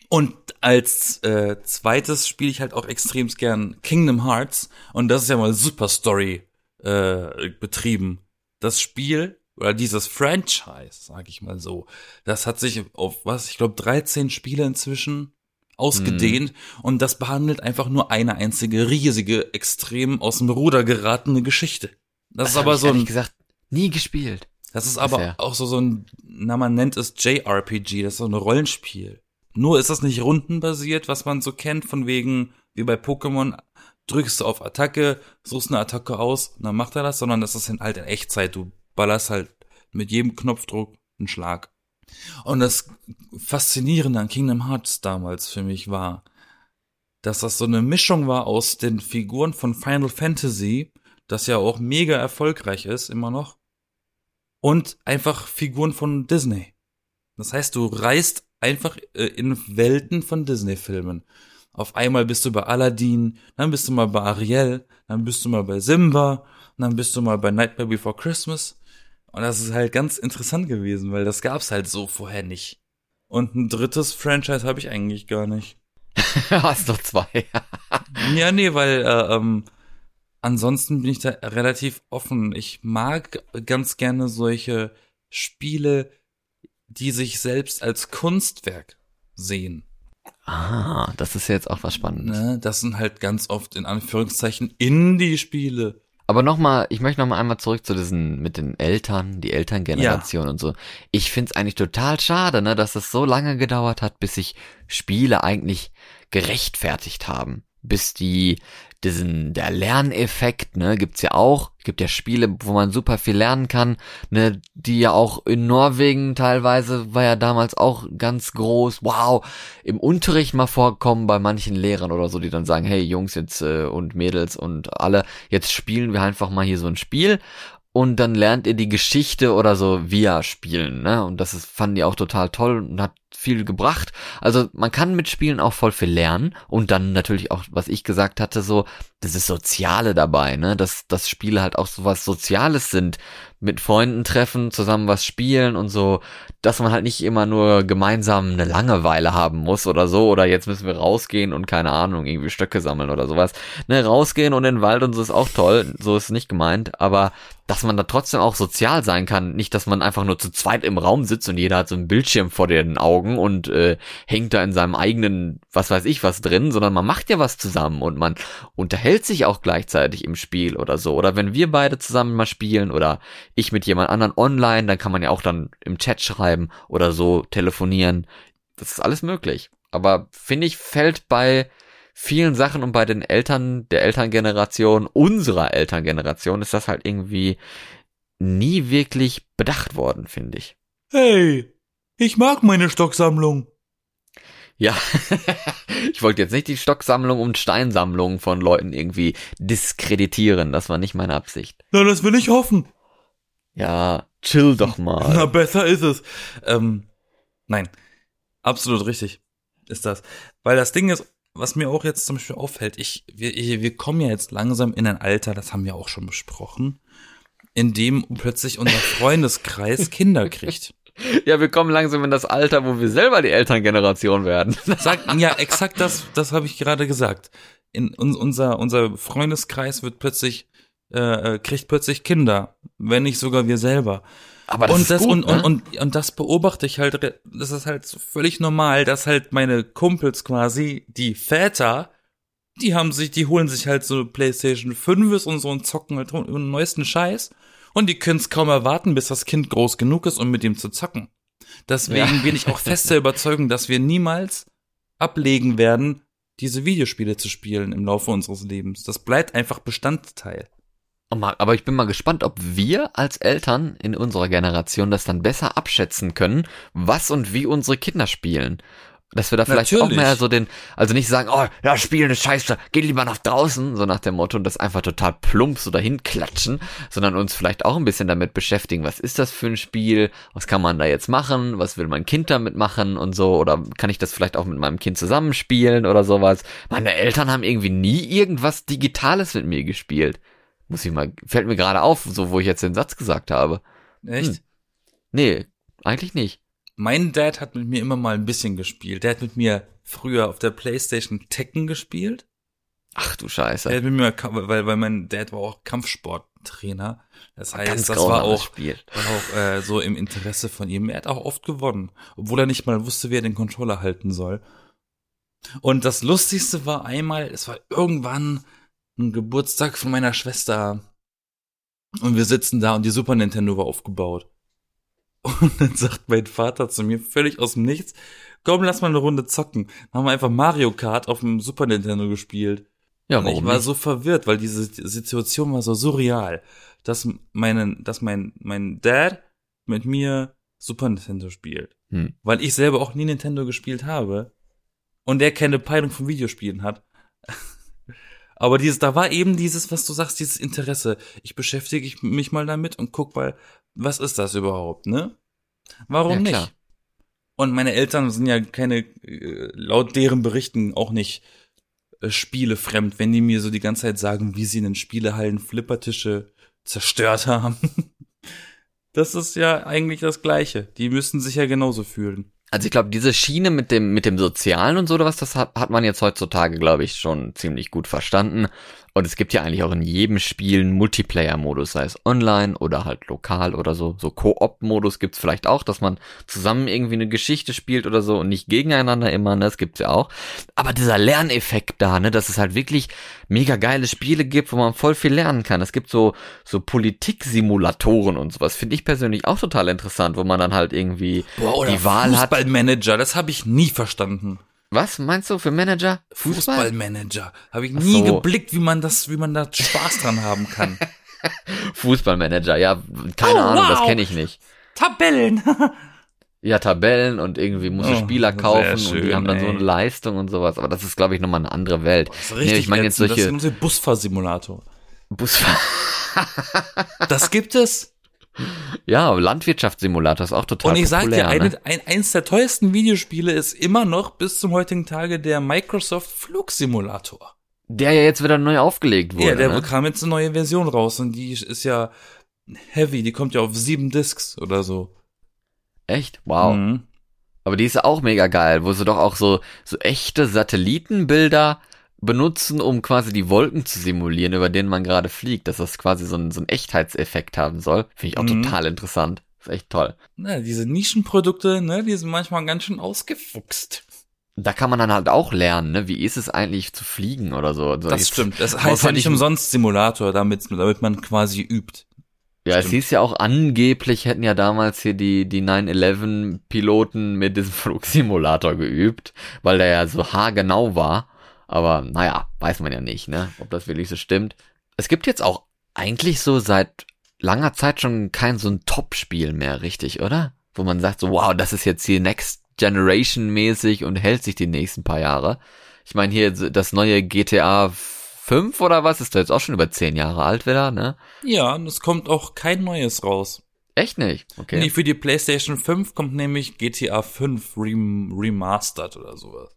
und als äh, zweites spiele ich halt auch extrem gern Kingdom Hearts und das ist ja mal Super Story äh, betrieben. Das Spiel oder dieses Franchise, sag ich mal so, das hat sich auf was, ich glaube 13 Spiele inzwischen ausgedehnt mm. und das behandelt einfach nur eine einzige riesige, extrem aus dem Ruder geratene Geschichte. Das, das ist aber so ein gesagt nie gespielt. Das ist aber Fair. auch so, so ein, na, man nennt es JRPG, das ist so ein Rollenspiel. Nur ist das nicht rundenbasiert, was man so kennt, von wegen, wie bei Pokémon, drückst du auf Attacke, suchst eine Attacke aus, und dann macht er das, sondern das ist halt in Echtzeit. Du ballerst halt mit jedem Knopfdruck einen Schlag. Und das Faszinierende an Kingdom Hearts damals für mich war, dass das so eine Mischung war aus den Figuren von Final Fantasy, das ja auch mega erfolgreich ist, immer noch, und einfach Figuren von Disney. Das heißt, du reist einfach äh, in Welten von Disney-Filmen. Auf einmal bist du bei Aladdin, dann bist du mal bei Ariel, dann bist du mal bei Simba, dann bist du mal bei Nightmare Before Christmas. Und das ist halt ganz interessant gewesen, weil das gab's halt so vorher nicht. Und ein drittes Franchise habe ich eigentlich gar nicht. Hast doch zwei. ja, nee, weil äh, ähm, ansonsten bin ich da relativ offen. Ich mag ganz gerne solche Spiele, die sich selbst als Kunstwerk sehen. Ah, das ist jetzt auch was Spannendes. Ne, das sind halt ganz oft in Anführungszeichen Indie-Spiele. Aber nochmal, ich möchte nochmal einmal zurück zu diesen mit den Eltern, die Elterngeneration ja. und so. Ich find's eigentlich total schade, ne, dass es so lange gedauert hat, bis sich Spiele eigentlich gerechtfertigt haben. Bis die diesen, der Lerneffekt, ne, gibt's ja auch. Gibt ja Spiele, wo man super viel lernen kann, ne, die ja auch in Norwegen teilweise war ja damals auch ganz groß. Wow, im Unterricht mal vorkommen bei manchen Lehrern oder so, die dann sagen, hey Jungs jetzt äh, und Mädels und alle, jetzt spielen wir einfach mal hier so ein Spiel und dann lernt ihr die Geschichte oder so via Spielen, ne? Und das ist, fanden die auch total toll und hat viel gebracht. Also man kann mit Spielen auch voll viel lernen und dann natürlich auch, was ich gesagt hatte, so das ist Soziale dabei, ne? Dass, dass Spiele halt auch so was Soziales sind. Mit Freunden treffen, zusammen was spielen und so, dass man halt nicht immer nur gemeinsam eine Langeweile haben muss oder so, oder jetzt müssen wir rausgehen und keine Ahnung, irgendwie Stöcke sammeln oder sowas. Ne, rausgehen und in den Wald und so ist auch toll, so ist nicht gemeint, aber dass man da trotzdem auch sozial sein kann, nicht, dass man einfach nur zu zweit im Raum sitzt und jeder hat so einen Bildschirm vor den Augen und äh, hängt da in seinem eigenen, was weiß ich was drin, sondern man macht ja was zusammen und man unterhält sich auch gleichzeitig im Spiel oder so. Oder wenn wir beide zusammen mal spielen oder ich mit jemand anderen online, dann kann man ja auch dann im Chat schreiben oder so telefonieren. Das ist alles möglich. Aber finde ich, fällt bei vielen Sachen und bei den Eltern der Elterngeneration, unserer Elterngeneration, ist das halt irgendwie nie wirklich bedacht worden, finde ich. Hey, ich mag meine Stocksammlung. Ja, ich wollte jetzt nicht die Stocksammlung und Steinsammlung von Leuten irgendwie diskreditieren. Das war nicht meine Absicht. Na, das will ich hoffen. Ja, chill doch mal. Na, besser ist es. Ähm, nein, absolut richtig ist das. Weil das Ding ist, was mir auch jetzt zum Beispiel auffällt, ich, wir, wir kommen ja jetzt langsam in ein Alter, das haben wir auch schon besprochen, in dem plötzlich unser Freundeskreis Kinder kriegt. Ja, wir kommen langsam in das Alter, wo wir selber die Elterngeneration werden. Sag, ja, exakt das, das habe ich gerade gesagt. In un, unser, unser Freundeskreis wird plötzlich, äh, kriegt plötzlich Kinder, wenn nicht sogar wir selber. Aber das und ist das gut, und, ne? und, und, und das beobachte ich halt, das ist halt völlig normal, dass halt meine Kumpels quasi, die Väter, die haben sich, die holen sich halt so PlayStation 5 und so und zocken halt den neuesten Scheiß. Und die können es kaum erwarten, bis das Kind groß genug ist, um mit ihm zu zocken. Deswegen Ja. bin ich auch fest der Überzeugung, dass wir niemals ablegen werden, diese Videospiele zu spielen im Laufe unseres Lebens. Das bleibt einfach Bestandteil. Oh Aber ich bin mal gespannt, ob wir als Eltern in unserer Generation das dann besser abschätzen können, was und wie unsere Kinder spielen. Dass wir da vielleicht Natürlich. auch mehr so den, also nicht sagen, oh, ja, spielen ist scheiße, geh lieber nach draußen, so nach dem Motto und das einfach total plump so dahin klatschen, sondern uns vielleicht auch ein bisschen damit beschäftigen, was ist das für ein Spiel, was kann man da jetzt machen, was will mein Kind damit machen und so, oder kann ich das vielleicht auch mit meinem Kind zusammenspielen oder sowas. Meine Eltern haben irgendwie nie irgendwas Digitales mit mir gespielt. Muss ich mal, fällt mir gerade auf, so wo ich jetzt den Satz gesagt habe. Echt? Hm. Nee, eigentlich nicht. Mein Dad hat mit mir immer mal ein bisschen gespielt. Der hat mit mir früher auf der Playstation Tekken gespielt. Ach du Der Scheiße. hat mit mir, weil, weil mein Dad war auch Kampfsporttrainer. Das heißt, Ganz das war auch, Spiel. war auch äh, so im Interesse von ihm. Er hat auch oft gewonnen, obwohl er nicht mal wusste, wer den Controller halten soll. Und das Lustigste war einmal, es war irgendwann ein Geburtstag von meiner Schwester. Und wir sitzen da und die Super Nintendo war aufgebaut. Und dann sagt mein Vater zu mir völlig aus dem Nichts, komm, lass mal eine Runde zocken. Dann haben wir einfach Mario Kart auf dem Super Nintendo gespielt. Ja, Und ich war nicht? so verwirrt, weil diese Situation war so surreal, dass meinen, dass mein, mein Dad mit mir Super Nintendo spielt. Hm. Weil ich selber auch nie Nintendo gespielt habe. Und der keine Peilung von Videospielen hat. Aber dieses, da war eben dieses, was du sagst, dieses Interesse. Ich beschäftige ich mich mal damit und guck mal, was ist das überhaupt, ne? Warum Ja, nicht? Und meine Eltern sind ja keine, äh, laut deren Berichten auch nicht äh, Spiele fremd, wenn die mir so die ganze Zeit sagen, wie sie in den Spielehallen Flippertische zerstört haben. Das ist ja eigentlich das Gleiche. Die müssen sich ja genauso fühlen. Also ich glaube, diese Schiene mit dem, mit dem Sozialen und so oder was, das hat, hat man jetzt heutzutage, glaube ich, schon ziemlich gut verstanden. Und es gibt ja eigentlich auch in jedem Spiel einen Multiplayer-Modus, sei es online oder halt lokal oder so. So Koop-Modus gibt's vielleicht auch, dass man zusammen irgendwie eine Geschichte spielt oder so und nicht gegeneinander immer, ne? Das gibt's ja auch. Aber dieser Lerneffekt da, ne, dass es halt wirklich mega geile Spiele gibt, wo man voll viel lernen kann. Es gibt so, so Politiksimulatoren und sowas, finde ich persönlich auch total interessant, wo man dann halt irgendwie die Wahl hat. Fußballmanager, das habe ich nie verstanden. Was meinst du für Manager? Fußball? Fußballmanager. Habe ich nie so. geblickt, wie man das, wie man da Spaß dran haben kann. Fußballmanager, ja, keine Oh, Ahnung, das wow. kenne ich nicht. Tabellen. Ja, Tabellen und irgendwie musst du Oh, Spieler kaufen und schön, die haben dann so ey. eine Leistung und sowas, aber das ist, glaube ich, nochmal eine andere Welt. Das ist Nee, ich meine jetzt solche Das ist ein Busfahrsimulator. Busfahr Das gibt es. Ja, Landwirtschaftssimulator ist auch total Und ich sag dir, ne? ein, eins der teuersten Videospiele ist immer noch bis zum heutigen Tage der Microsoft Flugsimulator. Der ja jetzt wieder neu aufgelegt wurde. ja, der ne? bekam jetzt eine neue Version raus und die ist ja heavy, die kommt ja auf sieben Discs oder so. Echt? Wow. Mhm. Aber die ist ja auch mega geil, wo sie doch auch so, so echte Satellitenbilder benutzen, um quasi die Wolken zu simulieren, über denen man gerade fliegt, dass das quasi so einen, so einen Echtheitseffekt haben soll. Finde ich auch Mhm. total interessant. Ist echt toll. Na, diese Nischenprodukte, ne, die sind manchmal ganz schön ausgefuchst. Da kann man dann halt auch lernen, ne? Wie ist es eigentlich zu fliegen oder so. Also Das stimmt. Das heißt ja nicht umsonst Simulator, damit, damit man quasi übt. Ja, es Stimmt. hieß ja auch angeblich hätten ja damals hier die, die 9-11-Piloten mit diesem Flugsimulator geübt, weil der ja so haargenau war. Aber naja, weiß man ja nicht, ne? Ob das wirklich so stimmt. Es gibt jetzt auch eigentlich so seit langer Zeit schon kein so ein Top-Spiel mehr, richtig, oder? Wo man sagt so, wow, das ist jetzt hier Next Generation mäßig und hält sich die nächsten paar Jahre. Ich meine hier das neue GTA 5 oder was ist da jetzt auch schon über zehn Jahre alt wieder, ne? Ja, und es kommt auch kein neues raus. Echt nicht? Okay. Nee, für die PlayStation 5 kommt nämlich GTA 5 rem Remastered oder sowas.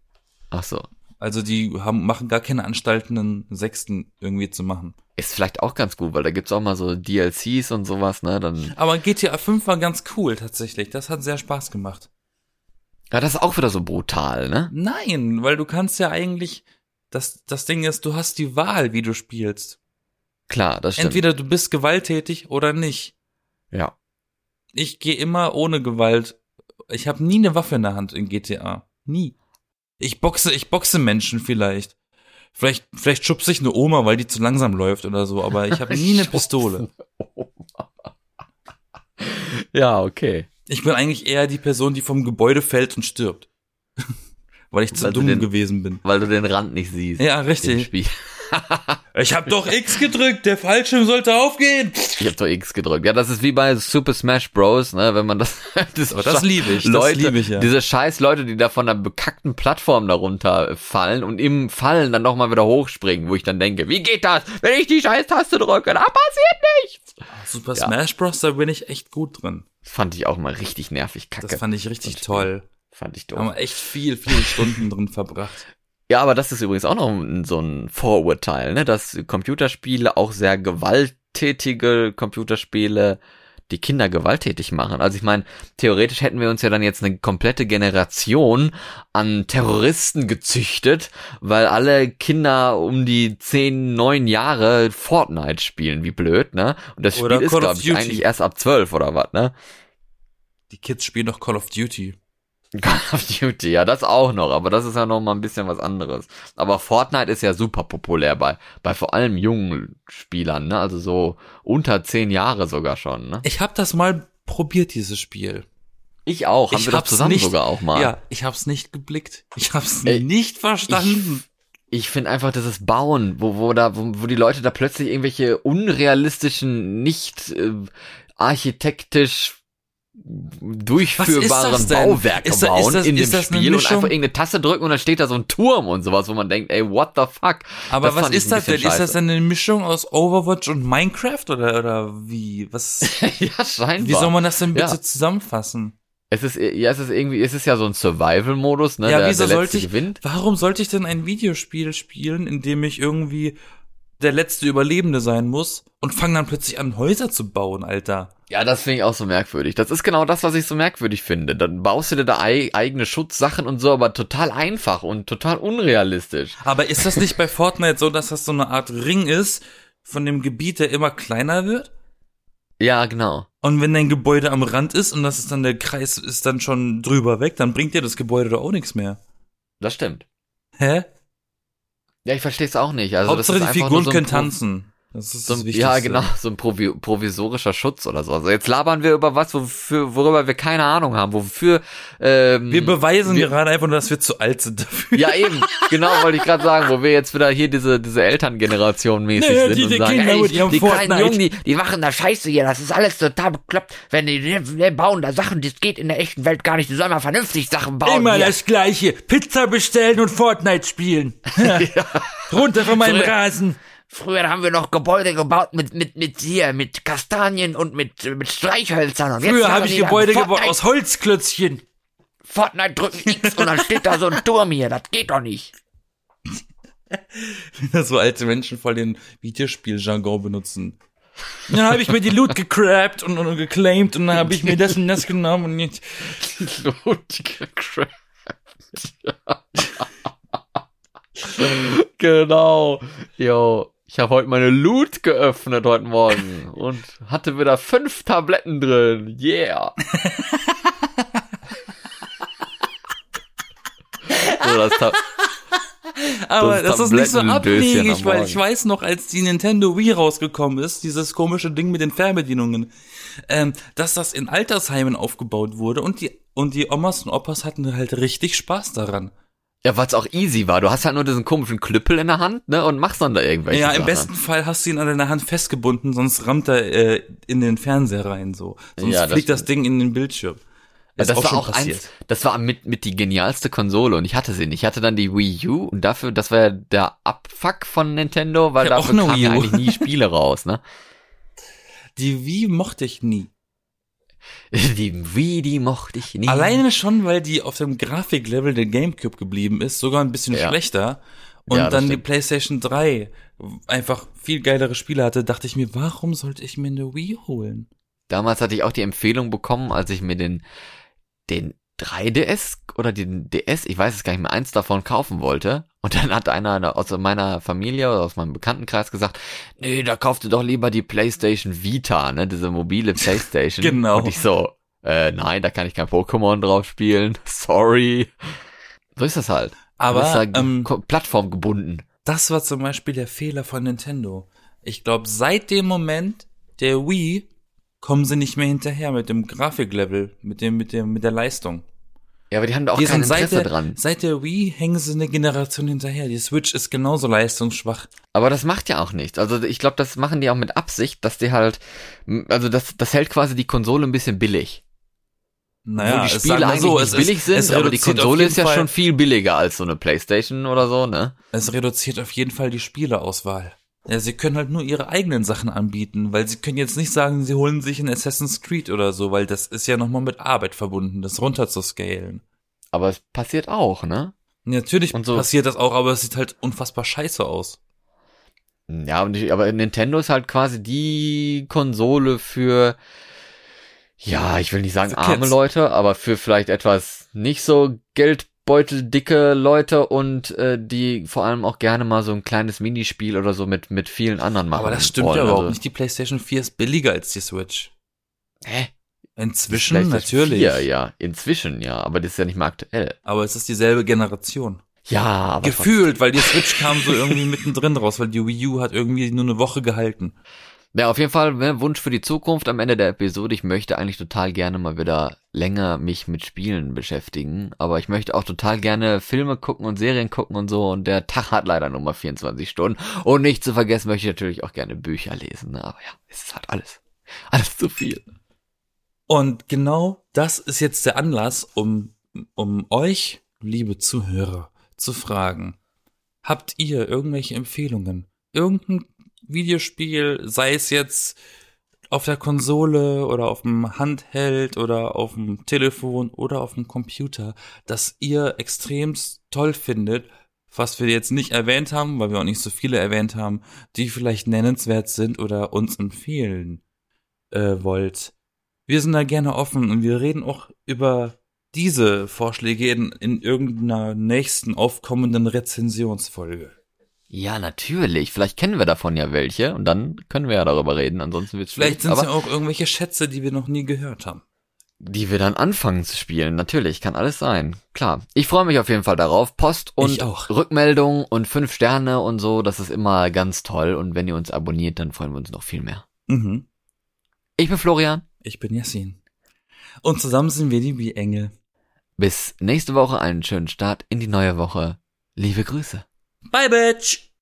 Ach so. Also die haben, machen gar keine Anstalten, einen sechsten irgendwie zu machen. Ist vielleicht auch ganz gut, weil da gibt's auch mal so DLCs und sowas, ne? Dann. Aber GTA 5 war ganz cool tatsächlich. Das hat sehr Spaß gemacht. Ja, das ist auch wieder so brutal, ne? Nein, weil du kannst ja eigentlich, das, das Ding ist, du hast die Wahl, wie du spielst. Klar, das stimmt. Entweder du bist gewalttätig oder nicht. Ja. Ich gehe immer ohne Gewalt. Ich habe nie eine Waffe in der Hand in GTA. Nie. Ich boxe, ich boxe Menschen vielleicht. Vielleicht, vielleicht schubse ich eine Oma, weil die zu langsam läuft oder so, aber ich habe nie eine Pistole. Ja, okay. Ich bin eigentlich eher die Person, die vom Gebäude fällt und stirbt. weil ich zu Weil du dumm den- gewesen bin. Weil du den Rand nicht siehst. Ja, richtig. Ich hab doch X gedrückt, der Fallschirm sollte aufgehen. Ich hab doch X gedrückt. Ja, das ist wie bei Super Smash Bros, ne, wenn man das, das, Aber das liebe ich, das Leute, liebe ich, ja. Diese scheiß Leute, die da von der bekackten Plattform darunter fallen und im Fallen dann nochmal wieder hochspringen, wo ich dann denke, wie geht das, wenn ich die scheiß Taste drücke, da passiert nichts. Super Ja. Smash Bros, da bin ich echt gut drin. Fand ich auch mal richtig nervig, kacke. Das fand ich richtig Das toll. fand ich Da haben doof. wir echt viel, viele Stunden drin verbracht. Ja, aber das ist übrigens auch noch ein- so ein Vorurteil, ne, dass Computerspiele auch sehr gewalttätige Computerspiele die Kinder gewalttätig machen. Also ich meine, theoretisch hätten wir uns ja dann jetzt eine komplette Generation an Terroristen gezüchtet, weil alle Kinder um die 10, 9 Jahre Fortnite spielen, wie blöd, ne? Und das Spiel Oder ist, Call of glaube ich, eigentlich erst ab 12 oder was, ne? Die Kids spielen doch Call of Duty. Call of Duty, ja, das auch noch, aber das ist ja noch mal ein bisschen was anderes. Aber Fortnite ist ja super populär bei, bei vor allem jungen Spielern, ne? Also so unter zehn Jahre sogar schon, ne? Ich habe das mal probiert, dieses Spiel. Ich auch, haben ich wir hab's zusammen nicht, sogar auch mal. Ja, ich hab's nicht geblickt. Ich hab's Ey, nicht verstanden. Ich finde einfach dieses Bauen, wo, wo da, wo, wo die Leute da plötzlich irgendwelche unrealistischen, nicht äh, architektisch durchführbaren Was ist das Ist bauen ist das- in dem ist das Spiel und einfach irgendeine Taste drücken und dann steht da so ein Turm und sowas, wo man denkt, ey, what the fuck? Aber Das was ist das denn? bisschen Ist das scheiße. denn eine Mischung aus Overwatch und Minecraft oder, oder wie? Was, ja, scheinbar. wie soll man das denn bitte Ja. zusammenfassen? Es ist, ja, es ist irgendwie, es ist ja so ein Survival-Modus, ne? Ja, der, wieso der sollte letzte ich, gewinnt. warum sollte ich denn ein Videospiel spielen, in dem ich irgendwie der letzte Überlebende sein muss und fange dann plötzlich an, Häuser zu bauen, Alter? Ja, das finde ich auch so merkwürdig. Das ist genau das, was ich so merkwürdig finde. Dann baust du dir da ei eigene Schutzsachen und so, aber total einfach und total unrealistisch. Aber ist das nicht bei Fortnite so, dass das so eine Art Ring ist von dem Gebiet, der immer kleiner wird? Ja, genau. Und wenn dein Gebäude am Rand ist und das ist dann der Kreis ist dann schon drüber weg, dann bringt dir das Gebäude doch auch nichts mehr. Das stimmt. Hä? Ja, ich verstehe es auch nicht. Also Hauptsache das ist die Figuren so können tanzen. Das ist So ein, ja, genau, so ein Provi provisorischer Schutz oder so. Also jetzt labern wir über was, wofür, worüber wir keine Ahnung haben, wofür ähm, Wir beweisen wir- gerade einfach nur, dass wir zu alt sind dafür. Ja, eben, genau, wollte ich gerade sagen, wo wir jetzt wieder hier diese, diese Elterngeneration mäßig Nee, sind diese und sagen, Kinder ey, ihrem die kleinen. Jungen, die, die machen da Scheiße hier, das ist alles total bekloppt, wenn die, die, die bauen da Sachen, das geht in der echten Welt gar nicht, die sollen mal vernünftig Sachen bauen. Immer hier. das Gleiche. Pizza bestellen und Fortnite spielen. Runter von meinem Früher- Rasen. Früher haben wir noch Gebäude gebaut mit, mit, mit hier, mit Kastanien und mit, mit Streichhölzern. Und Früher habe ich Gebäude gebaut aus Holzklötzchen. Fortnite drücken X und dann steht da so ein Turm hier, das geht doch nicht. so alte Menschen voll den Videospiel-Jargon benutzen. Dann habe ich mir die Loot gecrabt und, und geclaimed und dann habe ich mir das und das genommen und jetzt. genau. Jo. Ich habe heute meine Loot geöffnet heute Morgen und hatte wieder fünf Tabletten drin. Yeah. so, das Ta Aber Das das, ist nicht so abwegig, weil ich weiß noch, als die Nintendo Wii rausgekommen ist, dieses komische Ding mit den Fernbedienungen, ähm, dass das in Altersheimen aufgebaut wurde und die und die Omas und Opas hatten halt richtig Spaß daran. Ja, weil es auch easy war. Du hast halt nur diesen komischen Klüppel in der Hand, ne, und machst dann da irgendwelche Ja, im Sachen. besten Fall hast du ihn an deiner Hand festgebunden, sonst rammt er äh, in den Fernseher rein so. Sonst Ja, das fliegt das Ding in den Bildschirm. Ja, Ist das war schon auch eins, das war mit, mit die genialste Konsole und ich hatte sie nicht. Ich hatte dann die Wii U und dafür, das war ja der Abfuck von Nintendo, weil dafür auch kamen ja eigentlich nie Spiele raus, ne? Die Wii mochte ich nie. Die Wii, die mochte ich nie. Alleine schon, weil die auf dem Grafiklevel der GameCube geblieben ist, sogar ein bisschen Ja. schlechter. Und Ja, dann die stimmt. PlayStation 3 einfach viel geilere Spiele hatte, dachte ich mir, warum sollte ich mir eine Wii holen? Damals hatte ich auch die Empfehlung bekommen, als ich mir den, den 3DS oder den DS, ich weiß es gar nicht mehr, eins davon kaufen wollte. Und dann hat einer aus meiner Familie oder aus meinem Bekanntenkreis gesagt, nee, da kaufst du doch lieber die PlayStation Vita, ne, diese mobile PlayStation. Genau. Und ich so, äh, nein, da kann ich kein Pokémon drauf spielen. Sorry. So ist das halt. Aber du bist da ähm, plattformgebunden. das war zum Beispiel der Fehler von Nintendo. Ich glaube, seit dem Moment der Wii kommen sie nicht mehr hinterher mit dem Grafiklevel, mit dem, mit dem, mit der Leistung. Ja, aber die haben da auch Die kein sind seit Interesse der, dran. seit der Wii hängen sie eine Generation hinterher. Die Switch ist genauso leistungsschwach. Aber das macht ja auch nichts. Also ich glaube, das machen die auch mit Absicht, dass die halt, also das, das hält quasi die Konsole ein bisschen billig. Naja, Wo die es Spiele eigentlich so, nicht es billig ist, sind, es aber die Konsole ist ja Fall, schon viel billiger als so eine Playstation oder so, ne? Es reduziert auf jeden Fall die Spieleauswahl. Ja, sie können halt nur ihre eigenen Sachen anbieten, weil sie können jetzt nicht sagen, sie holen sich ein Assassin's Creed oder so, weil das ist ja nochmal mit Arbeit verbunden, das runterzuscalen. Aber es passiert auch, ne? Natürlich Und so- passiert das auch, aber es sieht halt unfassbar scheiße aus. Ja, aber Nintendo ist halt quasi die Konsole für, ja, ich will nicht sagen arme. Leute, aber für vielleicht etwas nicht so geldbeuteldicke Leute und äh, die vor allem auch gerne mal so ein kleines Minispiel oder so mit mit vielen anderen machen. aber das stimmt wollen. ja überhaupt Also, nicht. Die PlayStation 4 ist billiger als die Switch. Hä? Inzwischen natürlich. 4, ja, inzwischen ja, aber das ist ja nicht mehr aktuell. Aber es ist dieselbe Generation. Ja, aber Gefühlt, weil die Switch kam so irgendwie mittendrin raus, weil die Wii U hat irgendwie nur eine Woche gehalten. Ja, auf jeden Fall ne, Wunsch für die Zukunft am Ende der Episode. Ich möchte eigentlich total gerne mal wieder länger mich mit Spielen beschäftigen, aber ich möchte auch total gerne Filme gucken und Serien gucken und so und der Tag hat leider nur mal 24 Stunden und nicht zu vergessen möchte ich natürlich auch gerne Bücher lesen, ne? aber ja, es ist halt alles, alles zu viel. Und genau das ist jetzt der Anlass, um, um euch, liebe Zuhörer, zu fragen. Habt ihr irgendwelche Empfehlungen? Irgendein Videospiel, sei es jetzt auf der Konsole oder auf dem Handheld oder auf dem Telefon oder auf dem Computer, das ihr extremst toll findet, was wir jetzt nicht erwähnt haben, weil wir auch nicht so viele erwähnt haben, die vielleicht nennenswert sind oder uns empfehlen äh, wollt. Wir sind da gerne offen und wir reden auch über diese Vorschläge in, in irgendeiner nächsten aufkommenden Rezensionsfolge. Ja, natürlich, vielleicht kennen wir davon ja welche und dann können wir ja darüber reden, ansonsten wird's Vielleicht sind es ja auch irgendwelche Schätze, die wir noch nie gehört haben. die wir dann anfangen zu spielen. Natürlich, kann alles sein. Klar. Ich freue mich auf jeden Fall darauf. Post und. Rückmeldung und fünf Sterne und so, das ist immer ganz toll. Und wenn ihr uns abonniert, dann freuen wir uns noch viel mehr. Mhm. Ich bin Florian. Ich bin Yassin. Und zusammen sind wir die Bi-Engel. Bis nächste Woche einen schönen Start in die neue Woche. Liebe Grüße. Bye, Bitch!